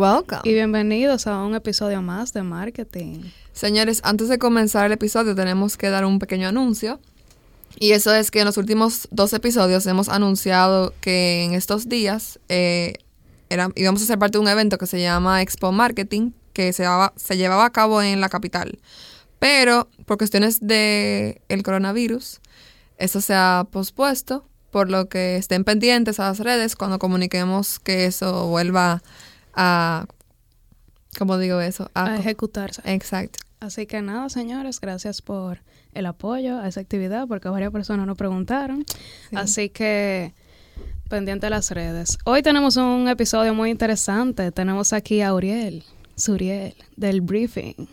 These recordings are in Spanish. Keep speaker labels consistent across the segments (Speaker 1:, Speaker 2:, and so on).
Speaker 1: Welcome.
Speaker 2: Y bienvenidos a un episodio más de marketing.
Speaker 1: Señores, antes de comenzar el episodio tenemos que dar un pequeño anuncio. Y eso es que en los últimos dos episodios hemos anunciado que en estos días eh, era- íbamos a ser parte de un evento que se llama Expo Marketing, que se llevaba, se llevaba a cabo en la capital. Pero por cuestiones del el coronavirus, eso se ha pospuesto, por lo que estén pendientes a las redes cuando comuniquemos que eso vuelva a... ¿Cómo digo eso?
Speaker 2: A ejecutarse.
Speaker 1: Exacto.
Speaker 2: Así que nada, señores, gracias por el apoyo a esa actividad, porque varias personas nos preguntaron.
Speaker 1: Sí.
Speaker 2: Así que pendiente de las redes. Hoy tenemos un episodio muy interesante. Tenemos aquí a Uriel, Suriel, del briefing.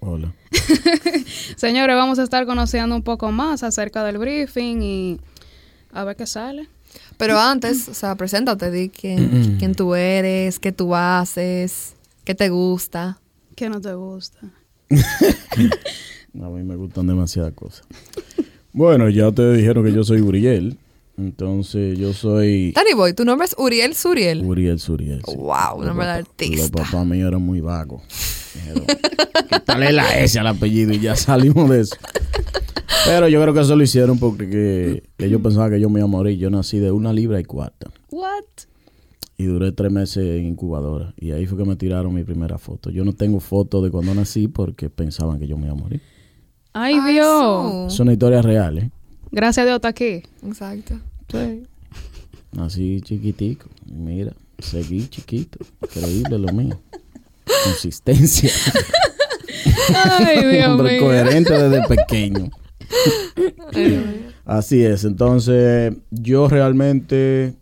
Speaker 3: Hola.
Speaker 2: Señores, vamos a estar conociendo un poco más acerca del briefing y a ver qué sale.
Speaker 1: Pero antes, o sea, preséntate, di quién, quién tú eres, qué tú haces, qué te gusta.
Speaker 2: ¿Qué no te gusta?
Speaker 3: A mí me gustan demasiadas cosas. Bueno, ya ustedes dijeron que yo soy Uriel. Entonces yo soy
Speaker 1: Danny Boy, tu nombre es Uriel Suriel.
Speaker 3: Uriel Suriel. sí.
Speaker 1: Wow, nombre de
Speaker 3: papá- Los
Speaker 1: artista.
Speaker 3: papás míos eran muy vagos. Quítale la S al apellido y ya salimos de eso. Pero yo creo que eso lo hicieron porque que ellos pensaban que yo me iba a morir. Yo nací de una libra y cuarta.
Speaker 2: What?
Speaker 3: Y duré tres meses en incubadora. Y ahí fue que me tiraron mi primera foto. Yo no tengo foto de cuando nací porque pensaban que yo me iba a morir.
Speaker 2: Ay,
Speaker 1: Ay,
Speaker 2: Dios.
Speaker 3: Es una historia real, ¿eh?
Speaker 2: Gracias a Dios está aquí.
Speaker 1: Exacto.
Speaker 3: Nací chiquitico. Y Mira, seguí chiquito. Increíble lo mío. Consistencia.
Speaker 2: Ay, Dios
Speaker 3: Hombre
Speaker 2: mío.
Speaker 3: coherente desde pequeño. Así es. Entonces, yo realmente.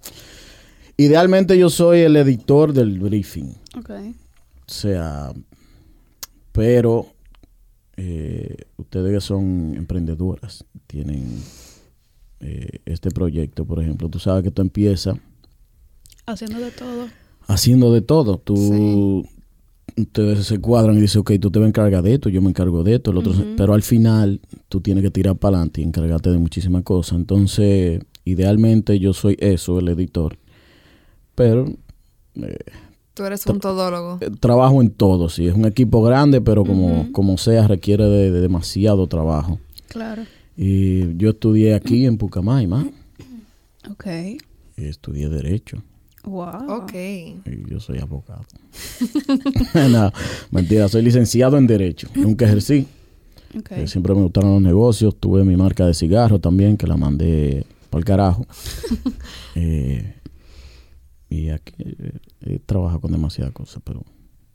Speaker 3: Idealmente, yo soy el editor del briefing.
Speaker 2: Ok.
Speaker 3: O sea, pero eh, ustedes que son emprendedoras, tienen eh, este proyecto, por ejemplo, tú sabes que tú empiezas
Speaker 2: Haciendo de todo.
Speaker 3: haciendo de todo. Tú ustedes se cuadran y dicen, ok, tú te vas a encargar de esto, yo me encargo de esto, el otro, pero al final tú tienes que tirar para adelante y encargarte de muchísimas cosas. Entonces, idealmente yo soy eso, el editor, pero eh,
Speaker 1: Tú eres un todólogo.
Speaker 3: eh, trabajo en todo, sí, es un equipo grande, pero como, como sea, requiere de, de demasiado trabajo.
Speaker 2: Claro.
Speaker 3: Y yo estudié aquí en Pucamaima,
Speaker 2: Ok.
Speaker 3: y estudié Derecho,
Speaker 2: Wow.
Speaker 1: Ok.
Speaker 3: y yo soy abogado. no, mentira, soy licenciado en Derecho, nunca ejercí.
Speaker 2: Ok.
Speaker 3: Eh, siempre me gustaron los negocios, tuve mi marca de cigarro también, que la mandé para el carajo. Eh, y aquí eh, he trabajado con demasiadas cosas, pero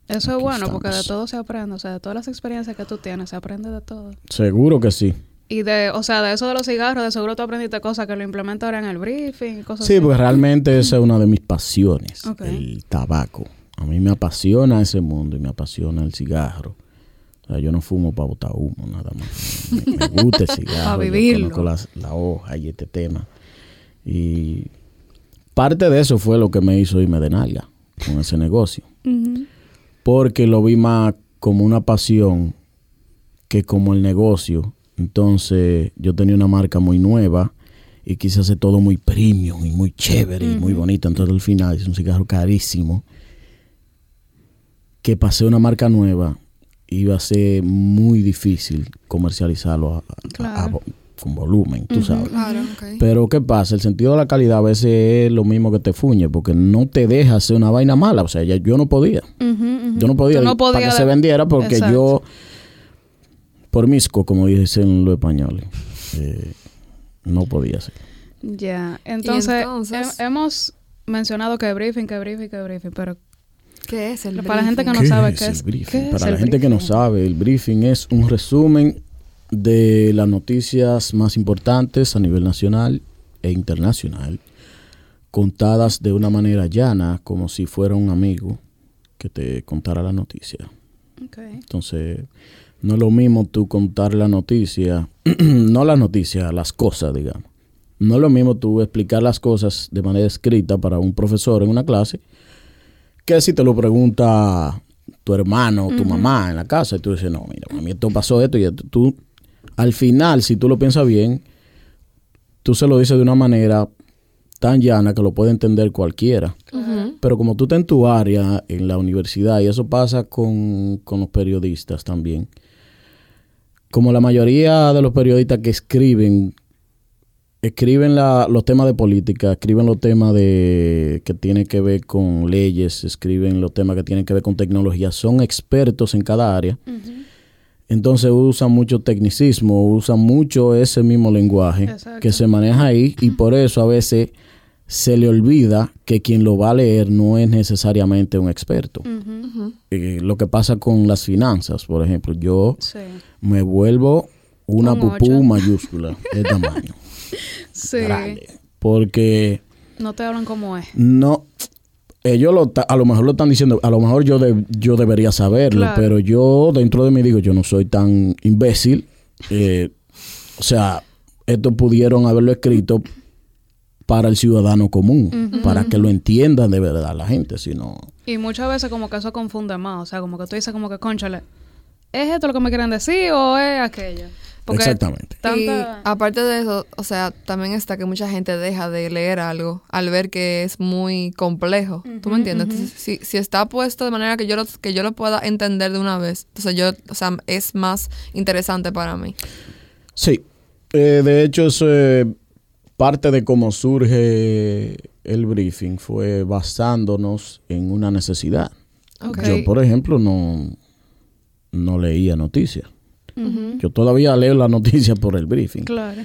Speaker 2: Eso es bueno porque de todo se aprende. O sea, de todas las experiencias que tú tienes, se aprende de todo.
Speaker 3: seguro que sí.
Speaker 2: Y de, o sea, de eso de los cigarros, de seguro tú aprendiste cosas que lo implementas ahora en el briefing, cosas
Speaker 3: Sí,
Speaker 2: así.
Speaker 3: porque realmente esa es una de mis pasiones, el tabaco. A mí me apasiona ese mundo y me apasiona el cigarro. O sea, yo no fumo para botar humo, nada más. Me, me gusta el cigarro.
Speaker 2: Pa'
Speaker 3: yo
Speaker 2: vivirlo.
Speaker 3: conozco las- la hoja y este tema. Y parte de eso fue lo que me hizo irme de nalga con ese negocio. Porque lo vi más como una pasión que como el negocio. Entonces yo tenía una marca muy nueva y quise hacer todo muy premium y muy chévere y muy bonito. Entonces al final es un cigarro carísimo que pasé una marca nueva iba a ser muy difícil comercializarlo a- a-. con volumen, tú sabes.
Speaker 1: Claro.
Speaker 3: Pero ¿qué pasa? El sentido de la calidad a veces es lo mismo que te fuñe, porque no te deja hacer una vaina mala. O sea, ya yo no podía. Yo no podía, para que se vendiera porque
Speaker 2: Exacto.
Speaker 3: yo, por misco, como dicen los españoles, eh, no podía hacer.
Speaker 2: Ya, entonces,
Speaker 1: entonces?
Speaker 2: he- hemos mencionado que briefing, que briefing, que briefing, pero
Speaker 1: ¿Qué es el
Speaker 2: Para la gente que
Speaker 1: briefing?
Speaker 2: no sabe qué es-
Speaker 3: el briefing?
Speaker 2: qué es
Speaker 3: Para
Speaker 2: el
Speaker 3: la gente que no
Speaker 2: briefing.
Speaker 3: sabe, el briefing es un resumen de las noticias más importantes a nivel nacional e internacional, contadas de una manera llana, como si fuera un amigo que te contara la noticia. Entonces, no es lo mismo tú contar la noticia, no la noticia, las cosas, digamos. No es lo mismo tú explicar las cosas de manera escrita para un profesor en una clase que si te lo pregunta tu hermano o tu mamá en la casa y tú dices, no, mira, a mí esto pasó esto y. Tú, al final, si tú lo piensas bien, tú se lo dices de una manera tan llana que lo puede entender cualquiera. Pero como tú estás en tu área, en la universidad, y eso pasa con, con los periodistas también, como la mayoría de los periodistas que escriben, escriben la, los temas de política, escriben los temas de que tienen que ver con leyes, escriben los temas que tienen que ver con tecnología, son expertos en cada área. Entonces usan mucho tecnicismo, usan mucho ese mismo lenguaje
Speaker 2: Exacto.
Speaker 3: que se maneja ahí y por eso a veces se le olvida que quien lo va a leer no es necesariamente un experto. Eh, lo que pasa con las finanzas, por ejemplo, yo
Speaker 2: Sí.
Speaker 3: me vuelvo una
Speaker 2: Un
Speaker 3: pupú
Speaker 2: ocho.
Speaker 3: mayúscula de tamaño.
Speaker 2: Sí.
Speaker 3: grande. Porque
Speaker 2: No te hablan como es.
Speaker 3: no, ellos lo a lo mejor lo están diciendo, a lo mejor yo, de- yo debería saberlo,
Speaker 2: Claro.
Speaker 3: pero yo dentro de mí digo, yo no soy tan imbécil. Eh, o sea, esto pudieron haberlo escrito para el ciudadano común, para que lo entiendan de verdad la gente, si no...
Speaker 2: Y muchas veces como que eso confunde más. O sea, como que tú dices como que, conchale, ¿es esto lo que me quieren decir o es aquello? Porque
Speaker 3: Exactamente.
Speaker 1: Y aparte de eso, o sea, también está que mucha gente deja de leer algo al ver que es muy complejo. ¿Tú me entiendes? Entonces, si, si está puesto de manera que yo, lo, que yo lo pueda entender de una vez, entonces yo, o sea, es más interesante para mí.
Speaker 3: Sí, Eh, de hecho es eh, parte de cómo surge el briefing, fue basándonos en una necesidad. Yo, por ejemplo, no, no leía noticias. Yo todavía leo las noticias por el briefing.
Speaker 2: Claro.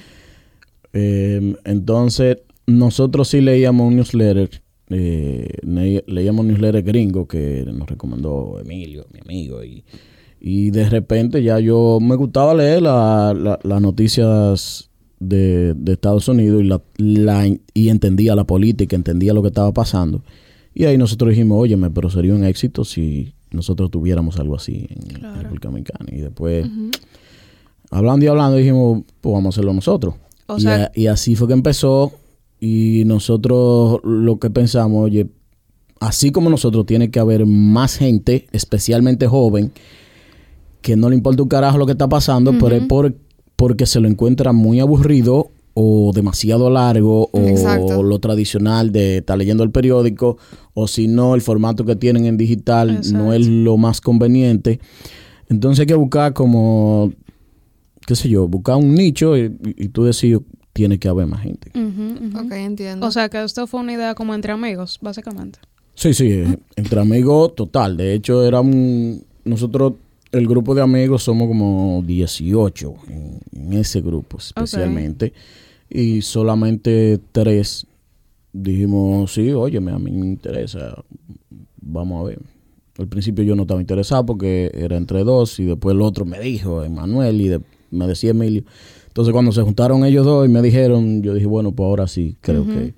Speaker 3: Eh, entonces, nosotros sí leíamos un newsletter, eh, leíamos un newsletter gringo que nos recomendó Emilio, mi amigo, y, y de repente ya yo me gustaba leer la- la- las noticias de, de Estados Unidos y, la, la- y entendía la política, entendía lo que estaba pasando. Y ahí nosotros dijimos, óyeme, pero sería un éxito si nosotros tuviéramos algo así en
Speaker 2: Claro.
Speaker 3: República Dominicana. Y después, hablando y hablando, dijimos, pues vamos a hacerlo nosotros.
Speaker 2: O
Speaker 3: y,
Speaker 2: sea-
Speaker 3: a- y así fue que empezó. Y nosotros lo que pensamos, oye, así como nosotros, tiene que haber más gente, especialmente joven, que no le importa un carajo lo que está pasando, pero es por, porque se lo encuentra muy aburrido o demasiado largo o
Speaker 1: Exacto.
Speaker 3: lo tradicional de estar leyendo el periódico o si no el formato que tienen en digital no es lo más conveniente. Entonces hay que buscar como, qué sé yo, buscar un nicho y, y tú decides, tiene que haber más gente.
Speaker 1: Ok, entiendo.
Speaker 2: O sea, que esto fue una idea como entre amigos, básicamente.
Speaker 3: Sí, sí, eh, entre amigos total. De hecho, era un, nosotros, el grupo de amigos somos como 18 en, en ese grupo especialmente. Y solamente tres dijimos, sí, óyeme, a mí me interesa, vamos a ver. Al principio yo no estaba interesado porque era entre dos y después el otro me dijo, Emanuel, y de- me decía Emilio. Entonces cuando se juntaron ellos dos y me dijeron, yo dije, bueno, pues ahora sí, creo que...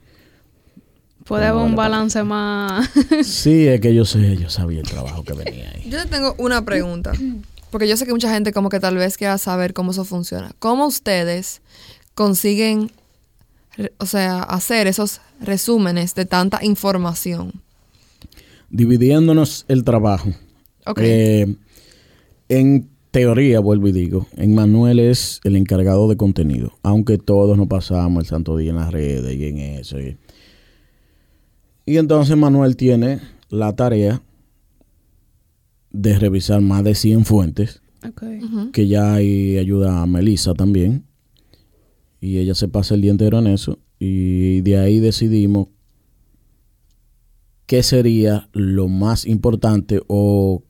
Speaker 2: Puede haber un balance más...
Speaker 3: Sí, es que yo sé, yo sabía el trabajo que venía ahí.
Speaker 1: Yo te tengo una pregunta, porque yo sé que mucha gente como que tal vez quiera saber cómo eso funciona. ¿Cómo ustedes consiguen, o sea, hacer esos resúmenes de tanta información?
Speaker 3: Dividiéndonos el trabajo.
Speaker 1: Ok.
Speaker 3: Eh, en teoría, vuelvo y digo, en Manuel es el encargado de contenido, aunque todos nos pasamos el santo día en las redes y en eso. Y, y entonces Manuel tiene la tarea de revisar más de 100 fuentes, que ya ahí ayuda a Melissa también, y ella se pasa el día entero en eso, y de ahí decidimos qué sería lo más importante o,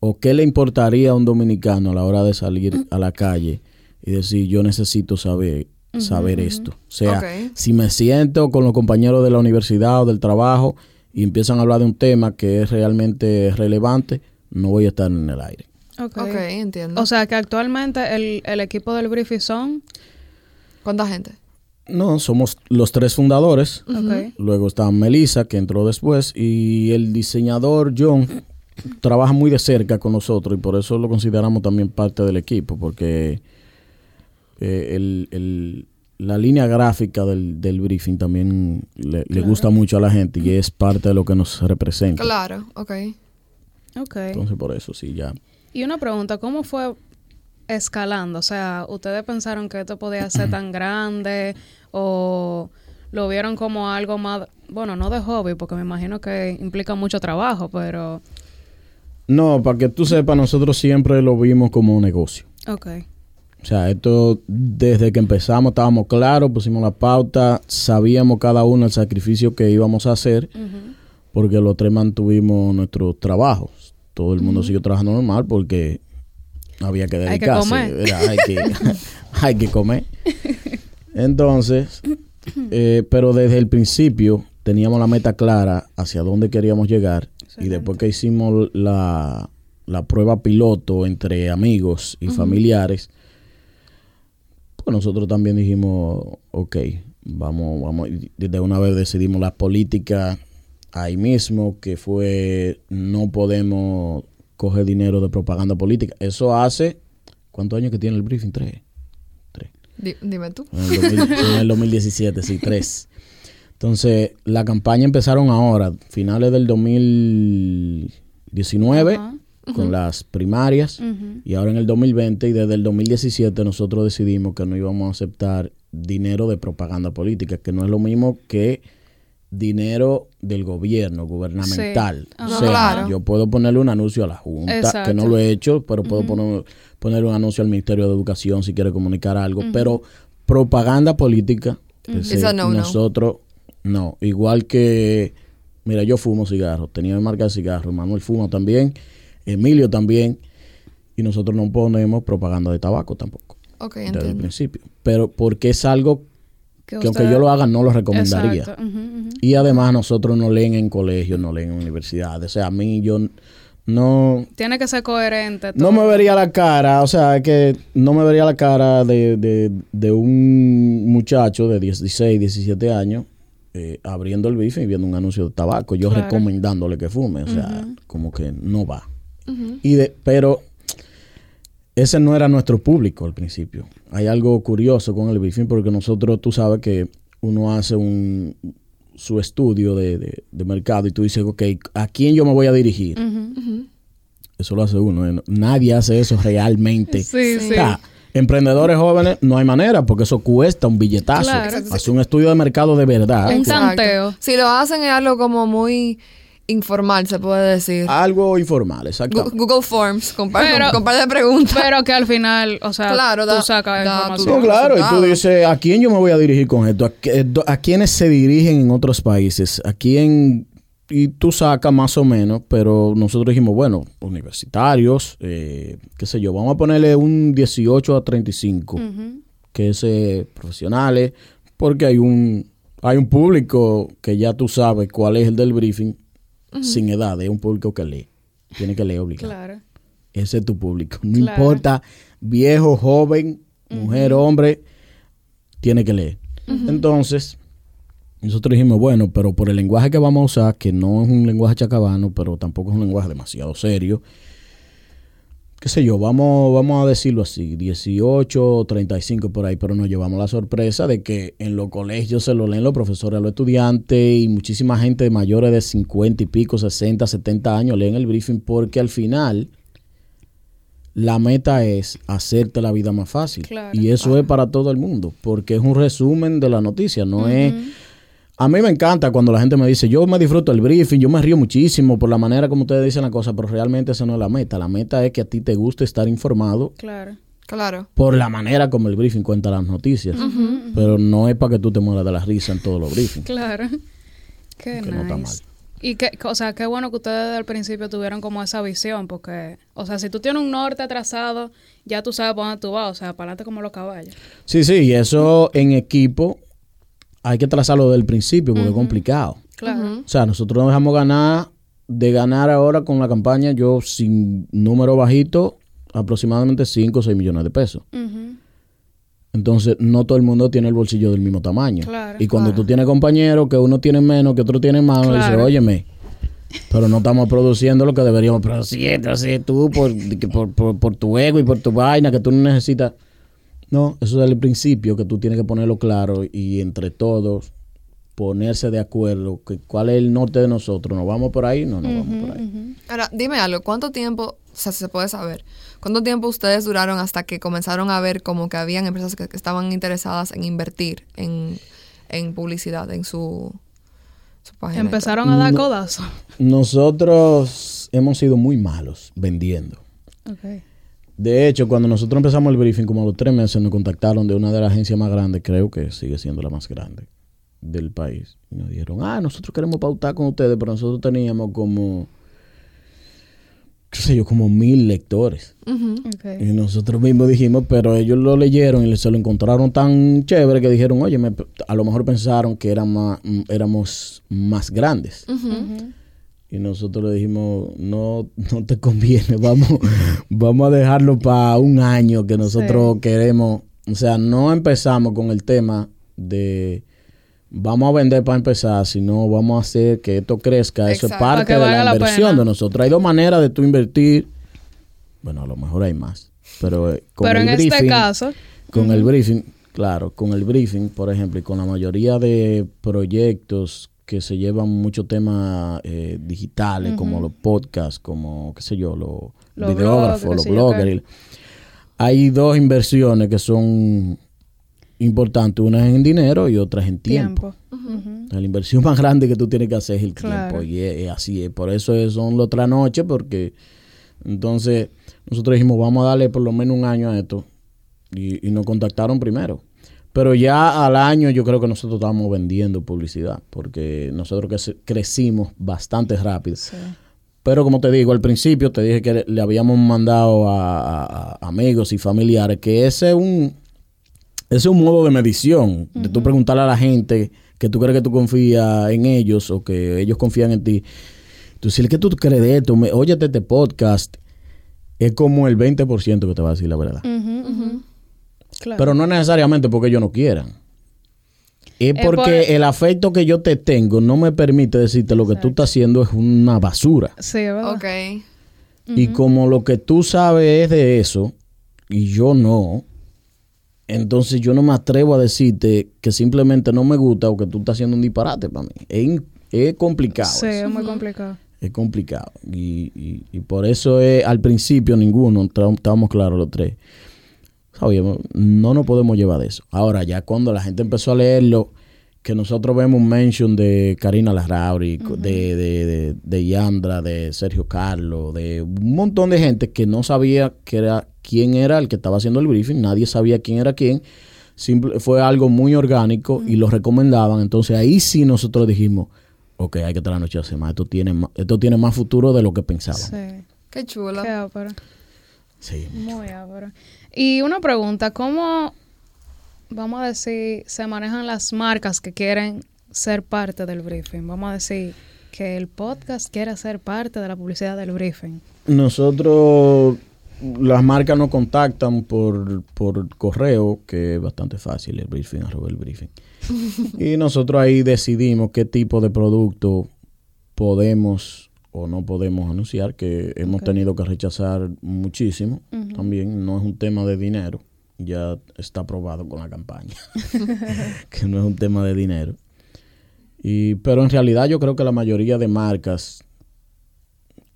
Speaker 3: o qué le importaría a un dominicano a la hora de salir a la calle y decir yo necesito saber saber esto. O sea, si me siento con los compañeros de la universidad o del trabajo y empiezan a hablar de un tema que es realmente relevante, no voy a estar en el aire.
Speaker 2: Ok.
Speaker 1: Ok, entiendo.
Speaker 2: O sea, que actualmente el, el equipo del briefing son...
Speaker 1: ¿Cuánta gente?
Speaker 3: No, somos los tres fundadores.
Speaker 2: Ok.
Speaker 3: Luego está Melissa, que entró después, y el diseñador John trabaja muy de cerca con nosotros y por eso lo consideramos también parte del equipo, porque eh, el- el- la línea gráfica del, del briefing también le, le gusta mucho a la gente y es parte de lo que nos representa.
Speaker 1: Claro, ok.
Speaker 2: Ok.
Speaker 3: Entonces por eso sí, ya.
Speaker 2: Y una pregunta, ¿cómo fue escalando? O sea, ¿ustedes pensaron que esto podía ser tan grande o lo vieron como algo más, bueno, no de hobby, porque me imagino que implica mucho trabajo, pero...
Speaker 3: No, para que tú sepas, nosotros siempre lo vimos como un negocio.
Speaker 2: Ok.
Speaker 3: O sea, esto desde que empezamos estábamos claros, pusimos la pauta, sabíamos cada uno el sacrificio que íbamos a hacer, porque los tres mantuvimos nuestros trabajos. Todo el mundo siguió trabajando normal porque había que
Speaker 2: Hay que
Speaker 3: dedicarse.
Speaker 2: comer.
Speaker 3: era, hay, que, hay que comer. Entonces, eh, pero desde el principio teníamos la meta clara hacia dónde queríamos llegar. Y después que hicimos la, la prueba piloto entre amigos y familiares, pues nosotros también dijimos, ok, vamos, vamos, de una vez decidimos la política ahí mismo, que fue no podemos coger dinero de propaganda política. Eso hace, ¿cuántos años que tiene el briefing? Tres. Tres.
Speaker 1: Di- dime tú.
Speaker 3: En el, 2000 en el 2017, sí, tres. Entonces, la campaña empezaron ahora, finales del 2019,
Speaker 2: Ajá.
Speaker 3: con las primarias, y ahora en el 2020, y desde el 2017 nosotros decidimos que no íbamos a aceptar dinero de propaganda política, que no es lo mismo que dinero del gobierno, gubernamental.
Speaker 2: Sí.
Speaker 3: O
Speaker 2: Ajá.
Speaker 3: sea,
Speaker 1: Claro.
Speaker 3: yo puedo ponerle un anuncio a la Junta, que no lo he hecho, pero puedo poner, poner un anuncio al Ministerio de Educación si quiere comunicar algo, pero propaganda política,
Speaker 1: no, no.
Speaker 3: nosotros no. Igual que, mira, yo fumo cigarros, tenía mi marca de cigarros, Manuel fuma también, Emilio también, y nosotros no ponemos propaganda de tabaco tampoco,
Speaker 1: Ok,
Speaker 3: desde el principio. Pero porque es algo que aunque
Speaker 2: usted-
Speaker 3: yo lo haga, no lo recomendaría. Y además nosotros no leen en colegios, no leen en universidades. O sea, a mí yo no,
Speaker 2: Tiene que ser coherente.
Speaker 3: no me vería la cara, o sea, es que no me vería la cara de, de, de un muchacho de 16, 17 años eh, abriendo el bife y viendo un anuncio de tabaco, yo
Speaker 2: Claro.
Speaker 3: recomendándole que fume, o sea, como que no va. y de, pero ese no era nuestro público al principio. Hay algo curioso con el briefing porque nosotros, tú sabes que uno hace un su estudio de, de- de mercado y tú dices, ok, ¿a quién yo me voy a dirigir? Eso lo hace uno. ¿eh? Nadie hace eso realmente.
Speaker 2: Sí,
Speaker 3: O
Speaker 2: sí.
Speaker 3: sea, emprendedores jóvenes no hay manera porque eso cuesta un billetazo.
Speaker 2: Claro.
Speaker 3: Hace un estudio de mercado de verdad.
Speaker 2: Un tanteo.
Speaker 1: Si lo hacen es algo como muy informal, se puede decir.
Speaker 3: Algo informal, exacto.
Speaker 1: Google Forms, con par, de preguntas.
Speaker 2: Pero que al final, o sea,
Speaker 1: Claro,
Speaker 2: tú
Speaker 1: da-
Speaker 2: sacas
Speaker 1: da
Speaker 2: información.
Speaker 3: No, claro, y tú dices, ¿a quién yo me voy a dirigir con esto? ¿A, qué- a quiénes se dirigen en otros países? ¿A quién? Y tú sacas más o menos, pero nosotros dijimos, bueno, universitarios, eh, qué sé yo, vamos a ponerle un 18 a 35,
Speaker 2: Ujú.
Speaker 3: que es eh, profesionales, porque hay un, hay un público que ya tú sabes cuál es el del briefing, sin edad, es un público que lee, tiene que leer obligado.
Speaker 2: Claro.
Speaker 3: Ese es tu público. No
Speaker 2: Claro.
Speaker 3: importa, viejo, joven, mujer, hombre, tiene que leer. Entonces, nosotros dijimos, bueno, pero por el lenguaje que vamos a usar, que no es un lenguaje chacabano, pero tampoco es un lenguaje demasiado serio, qué sé yo, vamos, vamos a decirlo así, 18, 35 por ahí, pero nos llevamos la sorpresa de que en los colegios se lo leen los profesores a los estudiantes y muchísima gente mayores de 50 y pico, 60, 70 años leen el briefing porque al final la meta es hacerte la vida más fácil.
Speaker 2: Claro.
Speaker 3: y eso es para todo el mundo, porque es un resumen de la noticia, no es... A mí me encanta cuando la gente me dice, yo me disfruto el briefing, yo me río muchísimo por la manera como ustedes dicen la cosa, pero realmente esa no es la meta. La meta es que a ti te guste estar informado
Speaker 2: Claro.
Speaker 1: Claro.
Speaker 3: por la manera como el briefing cuenta las noticias. Pero no es para que tú te mueras de la risa en todos los briefings.
Speaker 2: Claro. Qué
Speaker 3: Que no está
Speaker 2: nice. Y que, o sea, qué bueno que ustedes desde el principio tuvieron como esa visión, porque, o sea, si tú tienes un norte atrasado, ya tú sabes por dónde tú vas, o sea, para adelante como los caballos.
Speaker 3: Sí, sí, y eso en equipo hay que trazarlo desde el principio porque es complicado.
Speaker 2: Claro.
Speaker 3: O sea, nosotros nos dejamos ganar, de ganar ahora con la campaña, yo sin número bajito, aproximadamente 5 o 6 millones de pesos. Entonces, no todo el mundo tiene el bolsillo del mismo tamaño.
Speaker 2: Claro.
Speaker 3: y cuando tú tienes compañeros que uno tiene menos, que otro tiene más, uno dice,
Speaker 2: Claro.
Speaker 3: óyeme, pero no estamos produciendo lo que deberíamos producir. Entonces, tú, por, por, por- por tu ego y por tu vaina que tú no necesitas. No, eso es el principio que tú tienes que ponerlo claro y entre todos ponerse de acuerdo que cuál es el norte de nosotros. ¿Nos vamos por ahí? No, no vamos por ahí.
Speaker 1: Ahora, dime algo, ¿cuánto tiempo, o sea, si se puede saber, cuánto tiempo ustedes duraron hasta que comenzaron a ver como que habían empresas que, que estaban interesadas en invertir en, en publicidad en su, su página.
Speaker 2: Empezaron a dar
Speaker 3: No.
Speaker 2: codazo.
Speaker 3: Nosotros hemos sido muy malos vendiendo.
Speaker 2: Ok.
Speaker 3: De hecho, cuando nosotros empezamos el briefing, como a los tres meses, nos contactaron de una de las agencias más grandes, creo que sigue siendo la más grande del país. Y nos dijeron, ah, nosotros queremos pautar con ustedes, pero nosotros teníamos como, qué sé yo, como mil lectores. Y nosotros mismos dijimos, pero ellos lo leyeron y se lo encontraron tan chévere que dijeron, oye, me- a lo mejor pensaron que más, mm, éramos más grandes.
Speaker 1: Ujú.
Speaker 3: Y nosotros le dijimos, no, no te conviene, vamos, vamos a dejarlo para un año que nosotros
Speaker 2: Sí.
Speaker 3: queremos. O sea, no empezamos con el tema de vamos a vender para empezar, sino vamos a hacer que esto crezca. Eso es parte de la inversión de nosotros. Hay dos maneras de tú invertir. Bueno, a lo mejor hay más. Pero, eh, con
Speaker 2: Pero
Speaker 3: el
Speaker 2: en este
Speaker 3: briefing-
Speaker 2: caso,
Speaker 3: con el briefing, claro, con el briefing, por ejemplo, y con la mayoría de proyectos que se llevan muchos temas eh, digitales, como los podcasts, como, qué sé yo, los,
Speaker 2: Los
Speaker 3: videógrafos, los bloggers. Hay dos inversiones que son importantes, una es en dinero y otra es en tiempo. La inversión más grande que tú tienes que hacer es el
Speaker 2: Claro.
Speaker 3: tiempo. Y es, es así es. Por eso es- son las otras noches, porque entonces nosotros dijimos, vamos a darle por lo menos un año a esto. Y, y nos contactaron primero. Pero ya al año yo creo que nosotros estábamos vendiendo publicidad, porque nosotros crecimos bastante rápido.
Speaker 2: Sí.
Speaker 3: Pero como te digo, al principio te dije que le, habíamos mandado a, a- a amigos y familiares que ese es un, ese es un modo de medición, de tú preguntarle a la gente que tú crees que tú confías en ellos o que ellos confían en ti. Tú decirle que tú crees de esto, me, óyete este podcast, es como el 20% que te va a decir la verdad.
Speaker 2: Ujú, ujú. Claro.
Speaker 3: Pero no necesariamente porque ellos no quieran. Es
Speaker 2: Es
Speaker 3: porque
Speaker 2: por-
Speaker 3: el afecto que yo te tengo no me permite decirte lo que tú estás haciendo es una basura.
Speaker 2: sí, ¿verdad?
Speaker 1: Ok.
Speaker 3: Y como lo que tú sabes es de eso y yo no, entonces yo no me atrevo a decirte que simplemente no me gusta o que tú estás haciendo un disparate para mí. Es, complicado.
Speaker 2: Sí,
Speaker 3: eso.
Speaker 2: es muy complicado.
Speaker 3: Es complicado. Y, y- y por eso es, al principio ninguno, estábamos claros los tres. Sabíamos, no nos podemos llevar de eso. Ahora, ya cuando la gente empezó a leerlo, que nosotros vemos un mention de Karina Larrauri, de, de, de, de Yandra, de Sergio Carlos, de un montón de gente que no sabía que era, quién era el que estaba haciendo el briefing, nadie sabía quién era quién. Simple, fue algo muy orgánico y lo recomendaban. Entonces ahí sí nosotros dijimos, ok, hay que trasnocharse más. Esto tiene más, esto tiene más futuro de lo que pensábamos.
Speaker 2: Sí.
Speaker 1: Qué chulo.
Speaker 2: Qué ápero.
Speaker 3: Sí.
Speaker 2: Muy ápero. Y una pregunta, ¿cómo, vamos a decir, se manejan las marcas que quieren ser parte del briefing? Vamos a decir que el podcast quiere ser parte de la publicidad del briefing.
Speaker 3: Nosotros, las marcas nos contactan por, por correo, que es bastante fácil, el briefing, arroba el briefing. y nosotros ahí decidimos qué tipo de producto podemos o no podemos anunciar, que hemos tenido que rechazar muchísimo. También no es un tema de dinero, ya está aprobado con la campaña, que no es un tema de dinero. Y, pero en realidad yo creo que la mayoría de marcas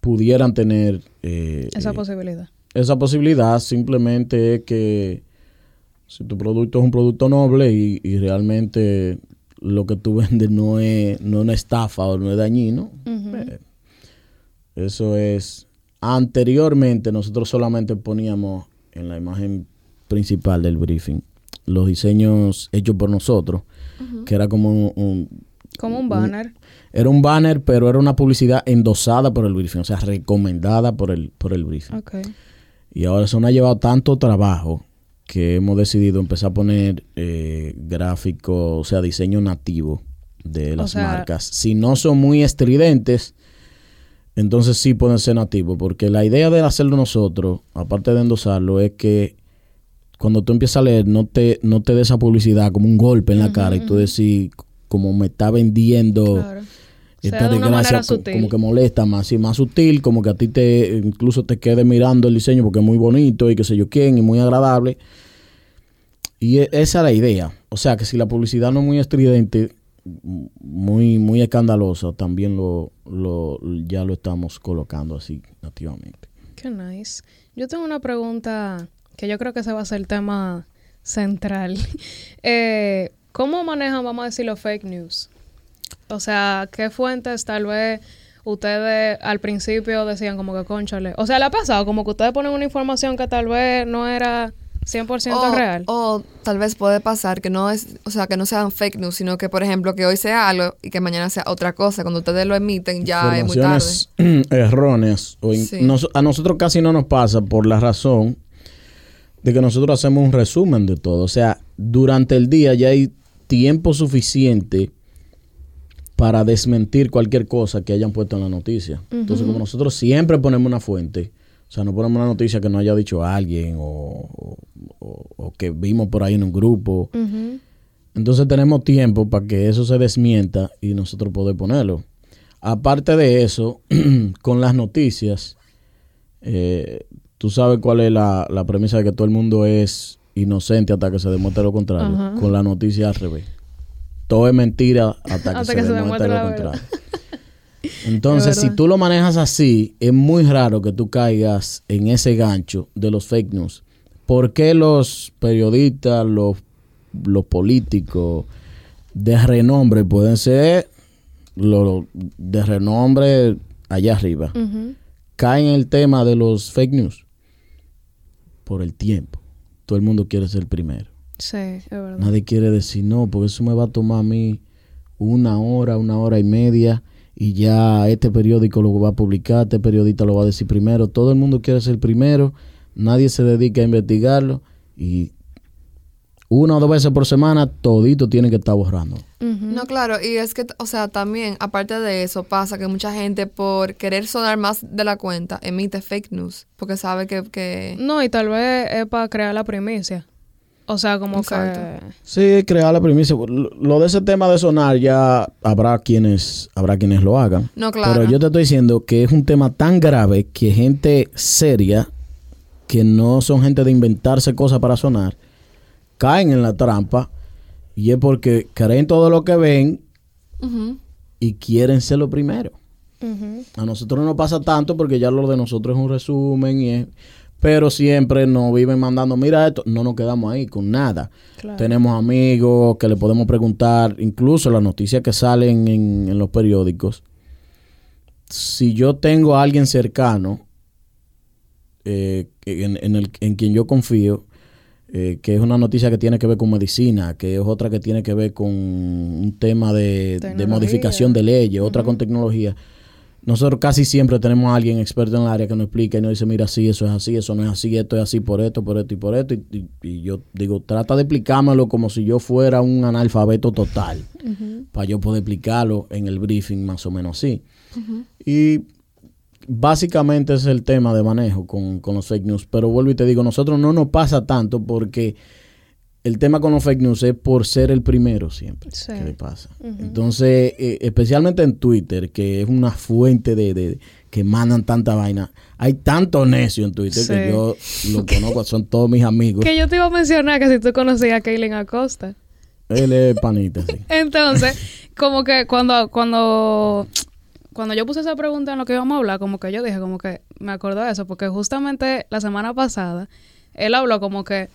Speaker 3: pudieran tener eh,
Speaker 2: Esa
Speaker 3: eh,
Speaker 2: posibilidad.
Speaker 3: esa posibilidad simplemente es que si tu producto es un producto noble y, y realmente lo que tú vendes no es, no es una estafa o no es dañino, eh, eso es... Anteriormente nosotros solamente poníamos en la imagen principal del briefing los diseños hechos por nosotros, que era como un- un,
Speaker 2: Como un banner.
Speaker 3: era un banner, pero era una publicidad endosada por el briefing, o sea, recomendada por el, por el briefing. Y ahora eso nos ha llevado tanto trabajo que hemos decidido empezar a poner eh, gráficos, o sea, diseño nativo de las
Speaker 2: sea-
Speaker 3: marcas. Si no son muy estridentes, entonces sí pueden ser nativos, porque la idea de hacerlo nosotros, aparte de endosarlo, es que cuando tú empiezas a leer, no te, no te dé esa publicidad como un golpe en la cara y tú decís, como me está vendiendo
Speaker 2: Claro.
Speaker 3: esta
Speaker 2: Sea
Speaker 3: desgracia, como que molesta más, sí, más sutil, como que a ti te incluso te quede mirando el diseño porque es muy bonito y qué sé yo quién y muy agradable. Y e- esa es la idea. O sea, que si la publicidad no es muy estridente, muy muy escandalosa, también lo, lo ya lo estamos colocando así nativamente.
Speaker 2: Qué nice. Yo tengo una pregunta que yo creo que ese va a ser el tema central. Eh, ¿cómo manejan, vamos a decir, los fake news? O sea, ¿qué fuentes tal vez ustedes al principio decían como que conchale? O sea, ¿le ha pasado como que ustedes ponen una información que tal vez no era 100%
Speaker 1: o,
Speaker 2: real?
Speaker 1: O tal vez puede pasar que no es, o sea, que no sean fake news, sino que, por ejemplo, que hoy sea algo y que mañana sea otra cosa. Cuando ustedes lo emiten ya es muy tarde.
Speaker 3: Erróneas. O in-
Speaker 1: Sí.
Speaker 3: nos- a nosotros casi no nos pasa por la razón de que nosotros hacemos un resumen de todo. O sea, durante el día ya hay tiempo suficiente para desmentir cualquier cosa que hayan puesto en la noticia. Entonces, como nosotros siempre ponemos una fuente, o sea, no ponemos una noticia que no haya dicho alguien o, o- que vimos por ahí en un grupo. Entonces tenemos tiempo para que eso se desmienta y nosotros poder ponerlo. Aparte de eso, con las noticias, eh, tú sabes cuál es la, la premisa de que todo el mundo es inocente hasta que se demuestre lo contrario. Con la noticia al revés. Todo es mentira hasta que,
Speaker 2: Hasta
Speaker 3: se,
Speaker 2: que se
Speaker 3: demuestre
Speaker 2: demuestre
Speaker 3: lo contrario. Entonces,
Speaker 2: Es
Speaker 3: si tú lo manejas así, es muy raro que tú caigas en ese gancho de los fake news. ¿Por qué los periodistas, los, los políticos de renombre pueden ser los de renombre allá arriba? Caen en el tema de los fake news por el tiempo. Todo el mundo quiere ser primero.
Speaker 2: Sí, es verdad.
Speaker 3: Nadie quiere decir no, porque eso me va a tomar a mí una hora, una hora y media y ya este periódico lo va a publicar, este periodista lo va a decir primero. Todo el mundo quiere ser primero, nadie se dedica a investigarlo y una o dos veces por semana todito tiene que estar borrando.
Speaker 1: No, claro, y es que, o sea, también, aparte de eso, pasa que mucha gente, por querer sonar más de la cuenta, emite fake news, porque sabe que... que
Speaker 2: No, y tal vez es para crear la primicia. O sea, como
Speaker 1: Exacto.
Speaker 2: que...
Speaker 3: Sí, crear la primicia. Lo de ese tema de sonar ya habrá quienes habrá quienes lo hagan.
Speaker 1: No, claro.
Speaker 3: Pero yo te estoy diciendo que es un tema tan grave que gente seria, que no son gente de inventarse cosas para sonar, caen en la trampa y es porque creen todo lo que ven y quieren ser lo primero. A nosotros no nos pasa tanto porque ya lo de nosotros es un resumen y es... Pero siempre nos viven mandando, mira esto, no nos quedamos ahí con nada.
Speaker 2: Claro.
Speaker 3: Tenemos amigos que le podemos preguntar, incluso las noticias que salen en, en los periódicos. Si yo tengo a alguien cercano eh, en, en el, en quien yo confío, eh, que es una noticia que tiene que ver con medicina, que es otra que tiene que ver con un tema de, de modificación de leyes, otra con tecnología. Nosotros casi siempre tenemos a alguien experto en el área que nos explica y nos dice, mira, sí, eso es así, eso no es así, esto es así por esto, por esto y por esto. Y, y- y yo digo, trata de explicármelo como si yo fuera un analfabeto total, para yo poder explicarlo en el briefing más o menos así. Y básicamente ese es el tema de manejo con, con los fake news. Pero vuelvo y te digo, nosotros no nos pasa tanto porque el tema con los fake news es por ser el primero siempre
Speaker 2: Sí.
Speaker 3: que le pasa. Entonces, eh, especialmente en Twitter, que es una fuente de, de- que mandan tanta vaina. Hay tanto necio en Twitter
Speaker 2: Sí.
Speaker 3: que yo lo conozco, son todos mis amigos.
Speaker 2: Que yo te iba a mencionar que si tú conocías a Kaylin Acosta.
Speaker 3: Él es panita, sí.
Speaker 2: Entonces, como que cuando, cuando, cuando yo puse esa pregunta en lo que íbamos a hablar, como que yo dije, como que me acordé de eso, porque justamente la semana pasada, él habló como que,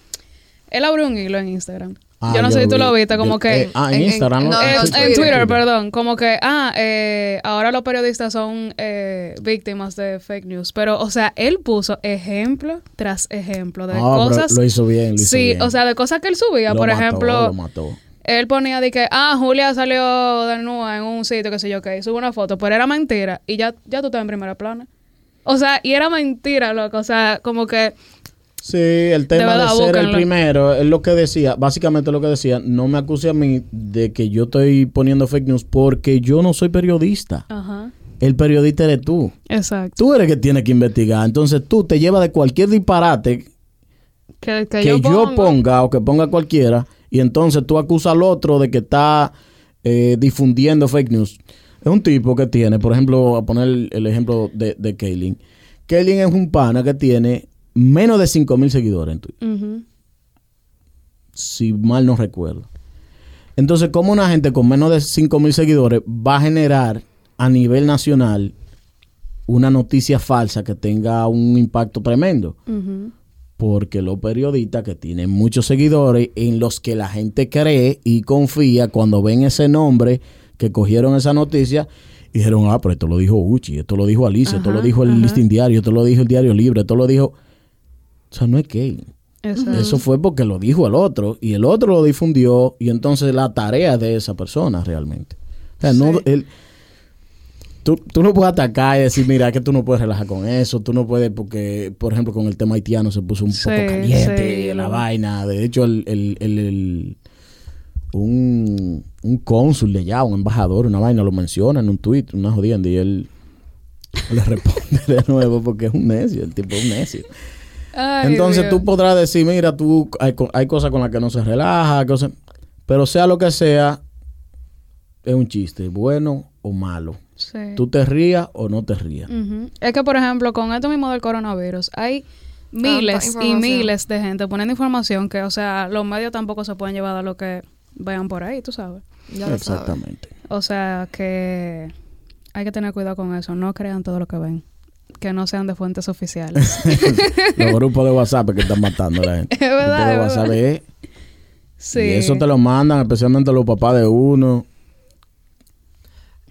Speaker 2: él abrió un hilo en Instagram.
Speaker 3: Ah,
Speaker 2: yo no sé si tú lo viste, como
Speaker 3: Yo-
Speaker 2: que...
Speaker 3: eh, ah, en,
Speaker 1: en-
Speaker 3: Instagram.
Speaker 1: no,
Speaker 2: en,
Speaker 1: no,
Speaker 2: en
Speaker 1: en
Speaker 2: Twitter,
Speaker 1: Twitter.
Speaker 2: perdón, como que, ah, eh, ahora los periodistas son eh, víctimas de fake news. Pero, o sea, él puso ejemplo tras ejemplo de
Speaker 3: Ah,
Speaker 2: cosas.
Speaker 3: lo hizo bien, lo hizo
Speaker 2: sí,
Speaker 3: bien.
Speaker 2: o sea, de cosas que él subía.
Speaker 3: Lo
Speaker 2: Por
Speaker 3: mató,
Speaker 2: ejemplo,
Speaker 3: lo mató.
Speaker 2: él ponía de que, ah, Julia salió desnuda en un sitio, que sé yo qué, y sube una foto, pero era mentira. Y ya, ya tú estás en primera plana. O sea, y era mentira, loco. O sea, como que.
Speaker 3: Sí, el tema de,
Speaker 2: verdad,
Speaker 3: ser el primero es lo que decía, básicamente lo que decía, no me acuse a mí de que yo estoy poniendo fake news porque yo no soy periodista.
Speaker 2: Ajá.
Speaker 3: El periodista eres tú.
Speaker 2: Exacto.
Speaker 3: Tú eres el que tiene que investigar. Entonces tú te llevas de cualquier disparate
Speaker 2: Que, que
Speaker 3: que, yo, ponga. o que ponga cualquiera y entonces tú acusas al otro de que está eh, difundiendo fake news. Es un tipo que tiene, por ejemplo, a poner el, el ejemplo de, de Kaylin. Kaylin es un pana que tiene menos de 5 mil seguidores en Twitter, si mal no recuerdo. Entonces, ¿cómo una gente con menos de 5 mil seguidores va a generar a nivel nacional una noticia falsa que tenga un impacto tremendo? Porque los periodistas que tienen muchos seguidores en los que la gente cree y confía cuando ven ese nombre que cogieron esa noticia dijeron, ah, pero esto lo dijo Uchi, esto lo dijo Alicia, esto lo dijo el
Speaker 2: ajá.
Speaker 3: listing diario, esto lo dijo el diario libre, esto lo dijo... O sea, no es que...
Speaker 2: Exacto.
Speaker 3: Eso fue porque lo dijo el otro y el otro lo difundió y entonces la tarea de esa persona realmente. O sea, no, el- tú, tú no puedes atacar y decir, mira, que tú no puedes relajar con eso, tú no puedes porque, por ejemplo, con el tema haitiano se puso un
Speaker 2: Sí,
Speaker 3: poco caliente
Speaker 2: sí,
Speaker 3: la vaina. De hecho, el, el, el- el- un, un cónsul de allá, un embajador, una vaina, lo menciona en un tuit, una jodienda, y él le responde de nuevo porque es un necio, el tipo es un necio.
Speaker 2: Ay,
Speaker 3: Entonces
Speaker 2: Dios.
Speaker 3: tú podrás decir, mira, tú hay, co- hay cosas con las que no se relaja, cosas, pero sea lo que sea, es un chiste, bueno o malo.
Speaker 2: Sí.
Speaker 3: Tú te rías o no te rías.
Speaker 2: Es que, por ejemplo, con esto mismo del coronavirus, hay miles y miles de gente poniendo información que, o sea, los medios tampoco se pueden llevar a lo que vean por ahí, tú sabes.
Speaker 1: Ya lo sabes.
Speaker 3: Exactamente.
Speaker 2: O sea, que hay que tener cuidado con eso. No crean todo lo que ven. Que no sean de fuentes oficiales.
Speaker 3: Los grupos de WhatsApp que están matando a la gente.
Speaker 2: Es verdad,
Speaker 3: Los grupos de WhatsApp es-
Speaker 2: sí.
Speaker 3: Y eso te lo mandan, especialmente los papás de uno.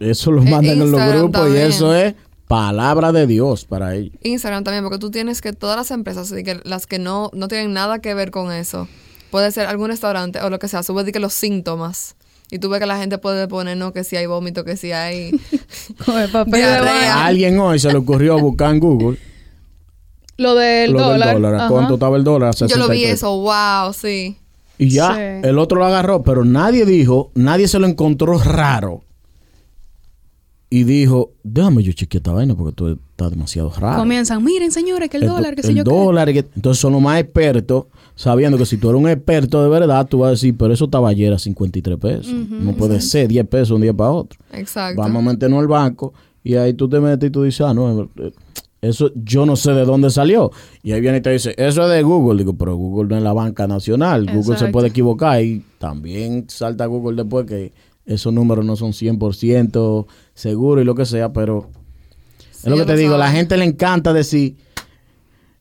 Speaker 3: Eso lo
Speaker 1: Eh,
Speaker 3: mandan en los grupos y eso es palabra de Dios para ellos.
Speaker 1: Instagram también, porque tú tienes que todas las empresas, así que las que no, no tienen nada que ver con eso, puede ser algún restaurante o lo que sea, sube de que los síntomas. Y tú ves que la gente puede poner, no, que si hay vómito, que si hay...
Speaker 2: Con el papel.
Speaker 3: A alguien hoy se le ocurrió buscar en Google
Speaker 2: Lo del
Speaker 3: lo
Speaker 2: dólar.
Speaker 3: del dólar. ¿A
Speaker 2: Ajá.
Speaker 3: ¿Cuánto estaba el dólar?
Speaker 1: Yo lo vi
Speaker 3: 63.
Speaker 1: eso, wow, sí.
Speaker 3: Y ya,
Speaker 2: Sí.
Speaker 3: el otro lo agarró, pero nadie dijo, nadie se lo encontró raro. Y dijo, déjame yo chequear esta vaina porque tú estás demasiado raro.
Speaker 2: Comienzan, miren señores, que el,
Speaker 3: El-
Speaker 2: dólar, que sé
Speaker 3: el
Speaker 2: yo qué.
Speaker 3: dólar, que- entonces son los más expertos, sabiendo que si tú eres un experto de verdad, tú vas a decir, pero eso estaba ayer a 53 pesos. no puede ser 10 pesos un día para otro.
Speaker 1: Exacto.
Speaker 3: Vamos a meternos al banco y ahí tú te metes y tú dices, ah, no, eh, eso yo no sé de dónde salió. Y ahí viene y te dice, eso es de Google. Digo, pero Google no es la banca nacional. Google se puede equivocar y también salta Google después que esos números no son 100% seguros y lo que sea, pero es lo que te
Speaker 1: lo
Speaker 3: digo, la gente le encanta decir,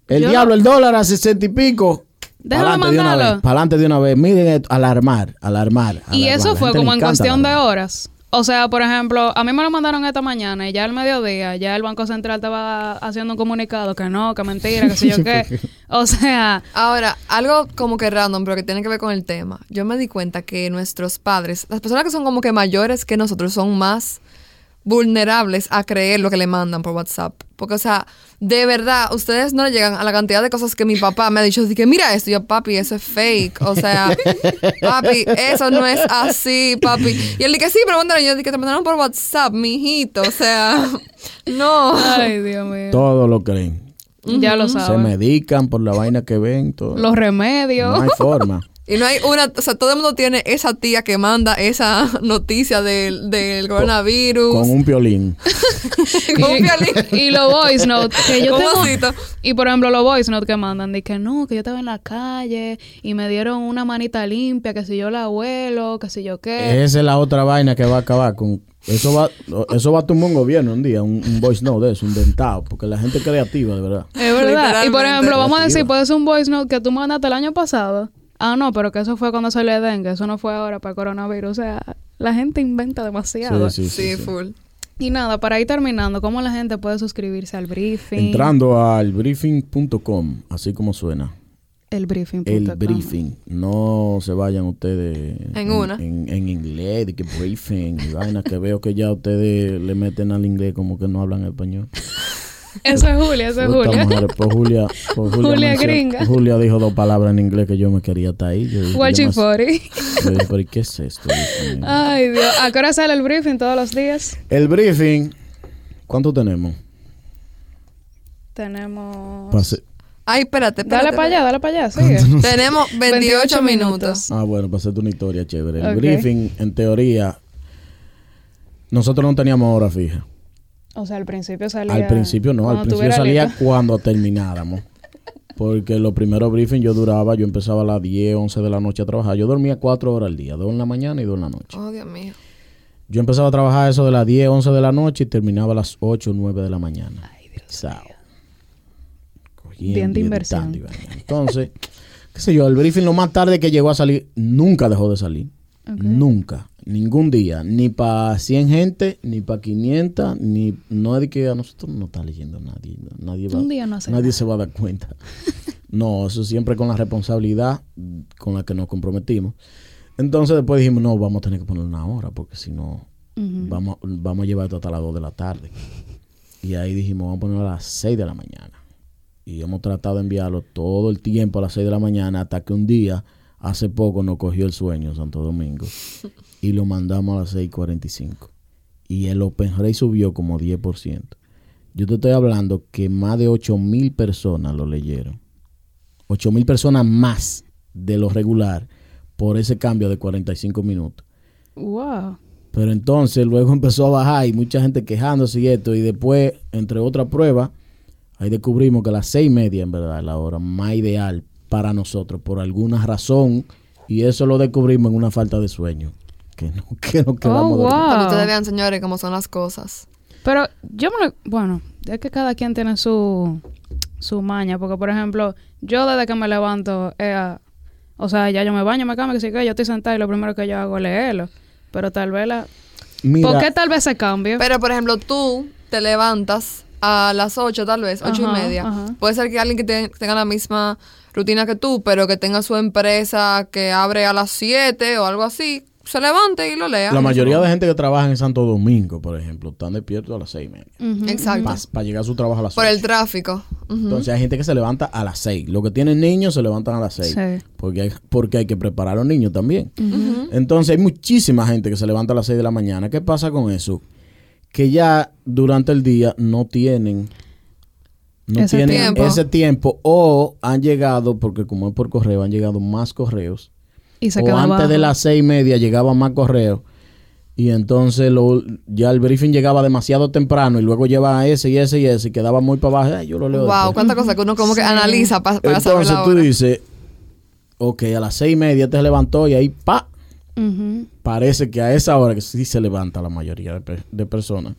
Speaker 3: el
Speaker 2: Yo
Speaker 3: diablo, el dólar a 60 y pico.
Speaker 2: Déjame
Speaker 3: Pa'lante de una vez, pa'lante de una vez. Miren, esto, alarmar, alarmar.
Speaker 2: Y
Speaker 3: alarmar.
Speaker 2: eso fue como en cuestión de
Speaker 3: alarmar.
Speaker 2: horas. O sea, por ejemplo, a mí me lo mandaron esta mañana y ya al mediodía, ya el Banco Central estaba haciendo un comunicado que no, que mentira, que sé yo qué. O sea,
Speaker 1: Ahora, algo como que random, pero que tiene que ver con el tema. Yo me di cuenta que nuestros padres, las personas que son como que mayores que nosotros, son más vulnerables a creer lo que le mandan por WhatsApp. Porque, o sea, de verdad, ustedes no le llegan a la cantidad de cosas que mi papá me ha dicho. Así que, mira esto, Y yo, papi, eso es fake. O sea, papi, eso no es así, papi. Y él dije, sí, pero mandaron. Y yo dije, te mandaron por WhatsApp, mijito. O sea, no.
Speaker 2: ay, Dios mío.
Speaker 3: Todo lo creen.
Speaker 2: Ya lo
Speaker 3: Se
Speaker 2: saben.
Speaker 3: medican por la vaina que ven. Todo.
Speaker 2: Los remedios.
Speaker 3: No hay forma.
Speaker 1: Y no hay una, o sea, todo el mundo tiene esa tía que manda esa noticia del, del coronavirus.
Speaker 3: Con un violín.
Speaker 1: Con un violín.
Speaker 2: y los voice notes que yo tengo y por ejemplo los voice notes que mandan de que no que yo estaba en la calle y me dieron una manita limpia que si yo la abuelo que si yo qué
Speaker 3: Esa es la otra vaina que va a acabar con. Eso va, eso va a tumbar un gobierno un día, un, un voice note de eso, inventado, porque la gente es creativa, de verdad.
Speaker 2: es verdad y por ejemplo vamos a decir puede ser un voice note que tú mandaste el año pasado ah no pero que eso fue cuando se le dengue eso no fue ahora para el coronavirus o sea la gente inventa demasiado
Speaker 3: Sí, sí, sí,
Speaker 1: Sí,
Speaker 3: sí.
Speaker 1: full.
Speaker 2: y nada para ir terminando cómo la gente puede suscribirse al briefing
Speaker 3: Entrando al briefing.com, así como suena.
Speaker 2: el briefing
Speaker 3: El briefing. No se vayan ustedes
Speaker 1: En una.
Speaker 3: En, en inglés, de que briefing y vaina, que veo que ya ustedes le meten al inglés como que no hablan español.
Speaker 2: eso es Julia eso es Julia
Speaker 3: mujer, pues Julia, pues Julia,
Speaker 2: Julia
Speaker 3: mencionó-
Speaker 2: gringa.
Speaker 3: Julia dijo dos palabras en inglés que yo me quería estar ahí. Yo, yo
Speaker 2: Watching
Speaker 3: no sé-
Speaker 2: 40
Speaker 3: yo dije, pero ¿y ¿qué es esto?
Speaker 2: Ay, Dios. ¿A qué hora sale el briefing todos los días?
Speaker 3: El briefing, ¿cuánto tenemos?
Speaker 2: Tenemos.
Speaker 3: Pase-
Speaker 1: Ay, espérate, espérate.
Speaker 2: Dale para allá, dale para allá, sigue.
Speaker 1: Tenemos 28, minutos.
Speaker 3: Ah, bueno, para hacerte una historia chévere. El briefing, en teoría, nosotros no teníamos hora fija.
Speaker 2: O sea, al principio salía.
Speaker 3: Al principio no, al principio salía
Speaker 2: lista.
Speaker 3: cuando termináramos. Porque los primeros briefings yo duraba, yo empezaba a las 10, 11 de la noche a trabajar. Yo dormía 4 horas al día, 2 en la mañana y 2 en la noche.
Speaker 1: Oh, Dios mío.
Speaker 3: Yo empezaba a trabajar eso de las 10, 11 de la noche y terminaba a las 8, 9 de la mañana. Ay, Dios Cogiendo
Speaker 2: Bien de inversión.
Speaker 3: Entonces, qué sé yo, el briefing lo más tarde que llegó a salir, nunca dejó de salir. Nunca. Ningún día. Ni para 100 gente, ni para 500, ni... No es de que a nosotros no está leyendo nadie. Nadie, va,
Speaker 2: Un día no hace
Speaker 3: nadie
Speaker 2: nada.
Speaker 3: se va a dar cuenta. no, eso siempre con la responsabilidad con la que nos comprometimos. Entonces después dijimos, no, vamos a tener que poner una hora, porque si no, vamos, vamos a llevar esto hasta las 2 de la tarde. Y ahí dijimos, vamos a ponerlo a las 6 de la mañana. Y hemos tratado de enviarlo todo el tiempo a las 6 de la mañana hasta que un día, hace poco, nos cogió el sueño Santo Domingo y lo mandamos a las 6.45. Y el Open Rate subió como 10%. Yo te estoy hablando que más de 8 mil personas lo leyeron. 8 mil personas más de lo regular por ese cambio de 45 minutos.
Speaker 2: Wow.
Speaker 3: Pero entonces luego empezó a bajar y mucha gente quejándose y esto. Y después, entre otras pruebas, ahí descubrimos que las seis y media en verdad es la hora más ideal para nosotros por alguna razón. Y eso lo descubrimos en una falta de sueño. Que no, que no quedamos
Speaker 2: Oh,
Speaker 3: dormidos.
Speaker 1: Para que
Speaker 2: wow.
Speaker 1: ustedes vean, señores, cómo son las cosas.
Speaker 2: Pero yo me lo... Bueno, es que cada quien tiene su, su maña. Porque, por ejemplo, yo desde que me levanto, eh, o sea, ya yo me baño, me cambio, que sí que yo estoy sentada y lo primero que yo hago es leerlo. Pero tal vez la...
Speaker 3: Mira,
Speaker 2: ¿Por qué tal vez ese cambio?
Speaker 1: Pero, por ejemplo, tú te levantas a las 8, tal vez, ocho
Speaker 2: Ajá,
Speaker 1: y media.
Speaker 2: ajá.
Speaker 1: Puede ser que alguien que te- tenga la misma rutina que tú, pero que tenga su empresa que abre a las 7 o algo así, se levante y lo lea.
Speaker 3: la mayoría de gente que trabaja en Santo Domingo, por ejemplo, están despiertos a las seis y media.
Speaker 1: Exacto.
Speaker 3: Para llegar a su trabajo a las
Speaker 1: Por
Speaker 3: ocho.
Speaker 1: el tráfico.
Speaker 3: Entonces hay gente que se levanta a las 6. Los que tienen niños se levantan a las 6.
Speaker 2: Sí.
Speaker 3: Porque, hay, porque hay que preparar a los niños también. Entonces hay muchísima gente que se levanta a las 6 de la mañana. ¿Qué pasa con eso? Que ya durante el día no tienen, no
Speaker 2: Ese
Speaker 3: tienen
Speaker 1: tiempo.
Speaker 3: ese tiempo o han llegado, porque como es por correo, han llegado más correos.
Speaker 2: Y se
Speaker 3: o antes
Speaker 2: abajo.
Speaker 3: de las seis y media llegaban más correos. Y entonces lo, ya el briefing llegaba demasiado temprano y luego llevaba ese y ese y ese y quedaba muy para abajo. Ay, yo lo leo
Speaker 1: Wow,
Speaker 3: después.
Speaker 1: cuántas cosas que uno como que
Speaker 2: Sí.
Speaker 1: analiza para saber
Speaker 3: Entonces tú dices, ok, a las seis y media te levantó y ahí, pa, parece que a esa hora que sí se levanta la mayoría de personas.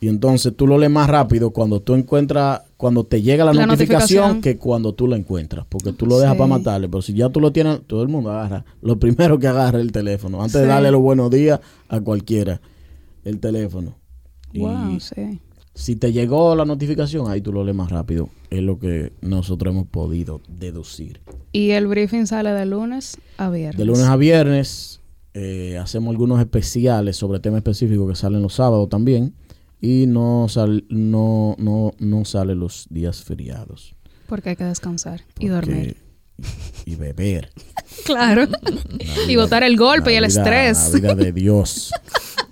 Speaker 3: Y entonces tú lo lees más rápido cuando tú encuentras, cuando te llega la,
Speaker 2: La
Speaker 3: notificación,
Speaker 2: notificación.
Speaker 3: que cuando tú la encuentras. Porque tú lo dejas
Speaker 2: Sí.
Speaker 3: para matarle. Pero si ya tú lo tienes, todo el mundo agarra. Lo primero que agarra es el teléfono. Antes de darle los buenos días a cualquiera, el teléfono. Y
Speaker 2: Wow, sí.
Speaker 3: si te llegó la notificación, ahí tú lo lees más rápido. Es lo que nosotros hemos podido deducir.
Speaker 2: Y el briefing sale de lunes a viernes.
Speaker 3: De lunes a viernes eh, hacemos algunos especiales sobre temas específicos que salen los sábados también. Y no, sal, no, no, no sale los días feriados.
Speaker 2: Porque hay que descansar y
Speaker 3: Porque-
Speaker 2: dormir.
Speaker 3: Y, y beber.
Speaker 2: Claro.
Speaker 3: La
Speaker 2: y
Speaker 3: vida-
Speaker 2: botar el golpe y el
Speaker 3: vida-
Speaker 2: estrés.
Speaker 3: La vida de Dios.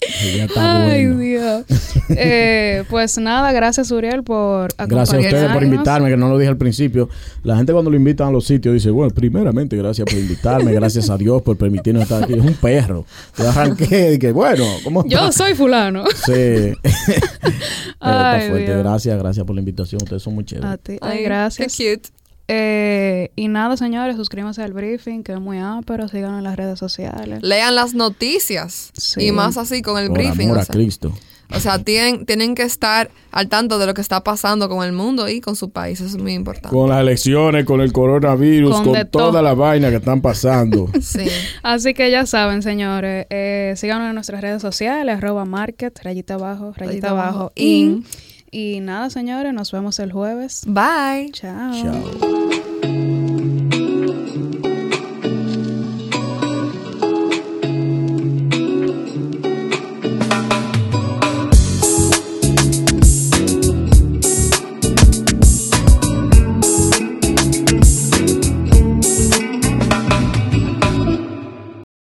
Speaker 3: Está
Speaker 2: Ay,
Speaker 3: bueno.
Speaker 2: Dios. Eh, pues nada, gracias Uriel por
Speaker 3: Gracias a ustedes por
Speaker 2: acompañarnos.
Speaker 3: invitarme, que no lo dije al principio. La gente cuando lo invitan a los sitios dice, bueno, primeramente gracias por invitarme, gracias a Dios por permitirnos estar aquí. Es un perro. Yo arranqué y que, bueno, ¿cómo
Speaker 2: Yo soy fulano.
Speaker 3: Sí. Pero está
Speaker 2: Ay,
Speaker 3: fuerte.
Speaker 2: Dios.
Speaker 3: Gracias, gracias por la invitación. Ustedes son muy chéveres.
Speaker 2: A ti. Ay, gracias.
Speaker 1: Qué cute.
Speaker 2: Eh, y nada, señores, suscríbanse al briefing, que es muy pero síganos en las redes sociales.
Speaker 1: Lean las noticias.
Speaker 2: Sí.
Speaker 1: Y más así con el
Speaker 3: Por
Speaker 1: briefing.
Speaker 3: amor
Speaker 1: o
Speaker 3: a
Speaker 1: sea.
Speaker 3: Cristo.
Speaker 1: O sea, tienen, tienen que estar al tanto de lo que está pasando con el mundo y con su país. Eso es muy importante.
Speaker 3: Con las elecciones, con el coronavirus,
Speaker 2: Con
Speaker 3: toda la vaina que están pasando.
Speaker 1: Sí.
Speaker 2: Así que ya saben, señores, eh, síganos en nuestras redes sociales, arroba market, rayita abajo, rayita
Speaker 1: abajo,
Speaker 2: in.
Speaker 1: in.
Speaker 2: Y nada, señores, nos vemos el jueves.
Speaker 1: Bye.
Speaker 2: Chao.
Speaker 3: Chao.